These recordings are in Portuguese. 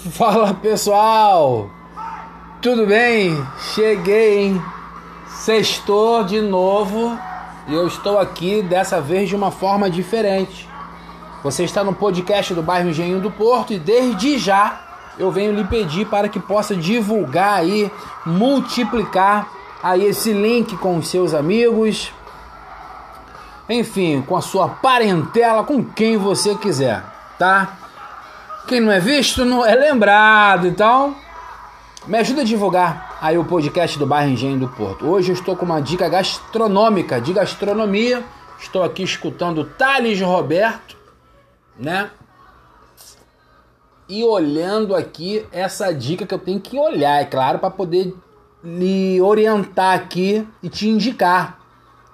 Fala pessoal, tudo bem? Cheguei, hein? Sextou de novo e eu estou aqui dessa vez de uma forma diferente. Você está no podcast do bairro Engenho do Porto e desde já eu venho lhe pedir para que possa divulgar aí, multiplicar aí esse link com os seus amigos, enfim, com a sua parentela, com quem você quiser, tá? Quem não é visto não é lembrado, então me ajuda a divulgar aí o podcast do bairro Engenho do Porto. Hoje eu estou com uma dica gastronômica, de gastronomia. Estou aqui escutando Thales Roberto, né? E olhando aqui essa dica que eu tenho que olhar, é claro, para poder lhe orientar aqui e te indicar.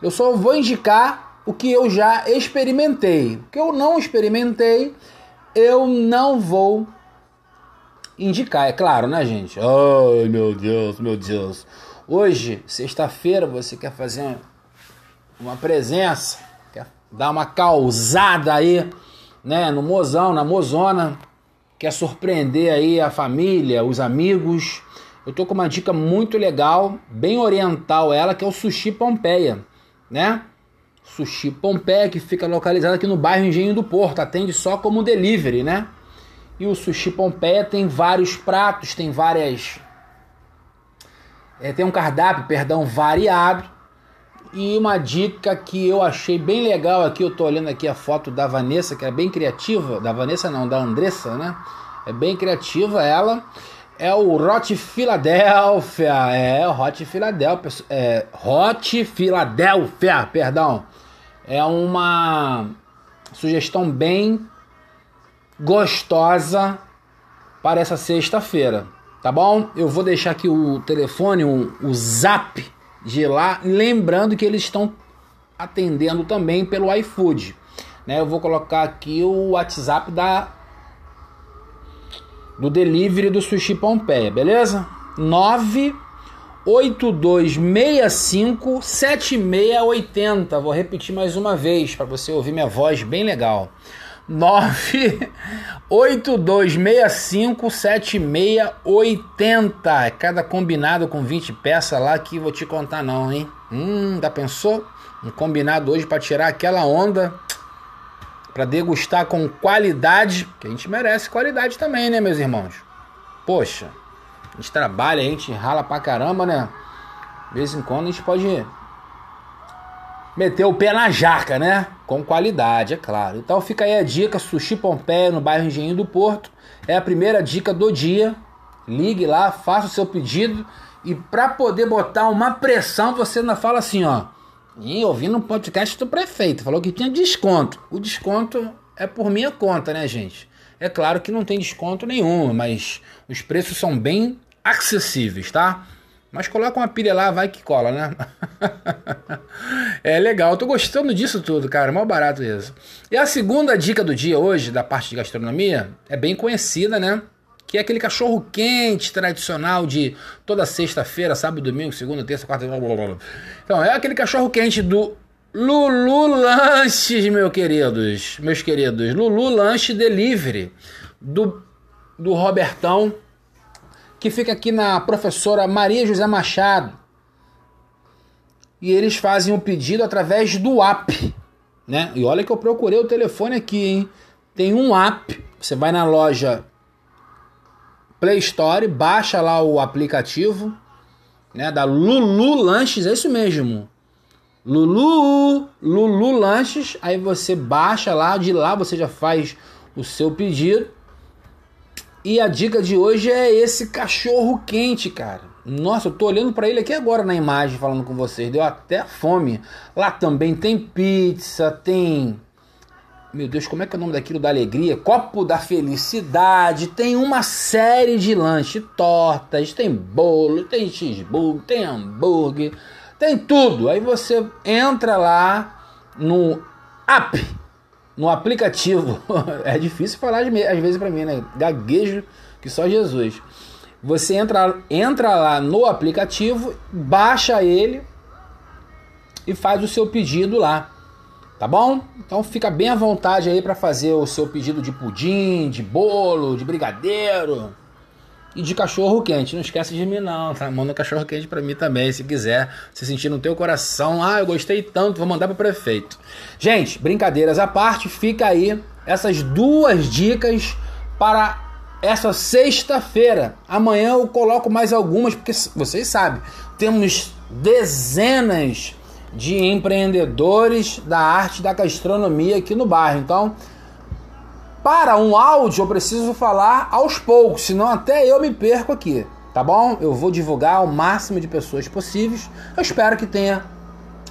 Eu só vou indicar o que eu já experimentei. O que eu não experimentei, eu não vou indicar, é claro, né, gente? Ai, meu Deus, meu Deus. Hoje, sexta-feira, você quer fazer uma presença, quer dar uma causada aí, né, no mozão, na mozona, quer surpreender aí a família, os amigos. Eu tô com uma dica muito legal, bem oriental ela, que é o Sushi Pompeia, né? Sushi Pompeia, que fica localizado aqui no bairro Engenho do Porto, atende só como delivery, né? E o Sushi Pompeia tem vários pratos, tem várias. É, tem um cardápio, perdão, variado. E uma dica que eu achei bem legal aqui, eu tô olhando aqui a foto da Vanessa, que é bem criativa, da Vanessa não, da Andressa, né? É bem criativa ela. É o Hot Philadelphia, é o Hot Philadelphia, é Hot Philadelphia, perdão é uma sugestão bem gostosa para essa sexta-feira, tá bom? Eu vou deixar aqui o telefone, o, o zap de lá, lembrando que eles estão atendendo também pelo iFood, né? Eu vou colocar aqui o WhatsApp da do delivery do Sushi Pompeia, beleza? 9 8265 7680. Vou repetir mais uma vez para você ouvir minha voz bem legal. 98265 7680. É cada combinado com 20 peças lá que vou te contar não, hein? Hum, já pensou? Um combinado hoje para tirar aquela onda para degustar com qualidade, que a gente merece qualidade também, né, meus irmãos? Poxa, a gente trabalha, a gente rala pra caramba, né? De vez em quando a gente pode meter o pé na jaca, né? Com qualidade, é claro. Então fica aí a dica: Sushi Pompeia no bairro Engenho do Porto. É a primeira dica do dia. Ligue lá, faça o seu pedido. E para poder botar uma pressão, você ainda fala assim: ó. E ouvindo um podcast do prefeito, falou que tinha desconto. O desconto é por minha conta, né, gente? É claro que não tem desconto nenhum, mas os preços são bem acessíveis, tá? Mas coloca uma pilha lá, vai que cola, né? é legal, tô gostando disso tudo, cara, mal barato isso. E a segunda dica do dia hoje, da parte de gastronomia, é bem conhecida, né? Que é aquele cachorro quente tradicional de toda sexta-feira, sábado, domingo, segunda, terça, quarta. Blá, blá, blá. Então, é aquele cachorro quente do Lulu Lanches, meus queridos. Meus queridos. Lulu Lanche Delivery. Do, do Robertão que fica aqui na professora Maria José Machado. E eles fazem o pedido através do app, né? E olha que eu procurei o telefone aqui, hein? Tem um app, você vai na loja Play Store, baixa lá o aplicativo, né, da Lulu Lanches, é isso mesmo. Lulu, Lulu Lanches, aí você baixa lá, de lá você já faz o seu pedido e a dica de hoje é esse cachorro quente, cara. Nossa, eu tô olhando para ele aqui agora na imagem, falando com vocês. Deu até fome. Lá também tem pizza, tem. Meu Deus, como é que é o nome daquilo da alegria? Copo da felicidade. Tem uma série de lanches, tortas, tem bolo, tem cheeseburger, tem hambúrguer, tem tudo. Aí você entra lá no app no aplicativo. é difícil falar às vezes para mim, né? Gaguejo que só Jesus. Você entra, entra lá no aplicativo, baixa ele e faz o seu pedido lá. Tá bom? Então fica bem à vontade aí para fazer o seu pedido de pudim, de bolo, de brigadeiro e de cachorro quente. Não esquece de mim não, tá? Manda cachorro quente para mim também, se quiser. Se sentir no teu coração, ah, eu gostei tanto, vou mandar pro prefeito. Gente, brincadeiras à parte, fica aí essas duas dicas para essa sexta-feira. Amanhã eu coloco mais algumas porque vocês sabem, temos dezenas de empreendedores da arte da gastronomia aqui no bairro. Então, para um áudio eu preciso falar aos poucos, senão até eu me perco aqui, tá bom? Eu vou divulgar o máximo de pessoas possíveis. Eu espero que tenha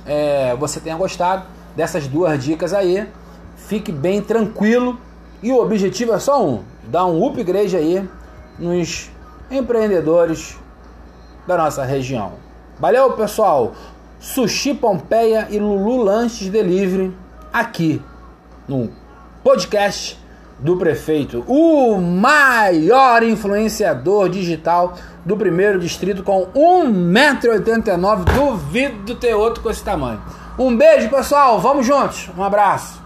é, você tenha gostado dessas duas dicas aí. Fique bem tranquilo e o objetivo é só um: dar um upgrade aí nos empreendedores da nossa região. Valeu, pessoal! Sushi Pompeia e Lulu Lanches Delivery aqui no podcast do prefeito, o maior influenciador digital do primeiro distrito com 1,89m. Duvido ter outro com esse tamanho. Um beijo, pessoal. Vamos juntos. Um abraço.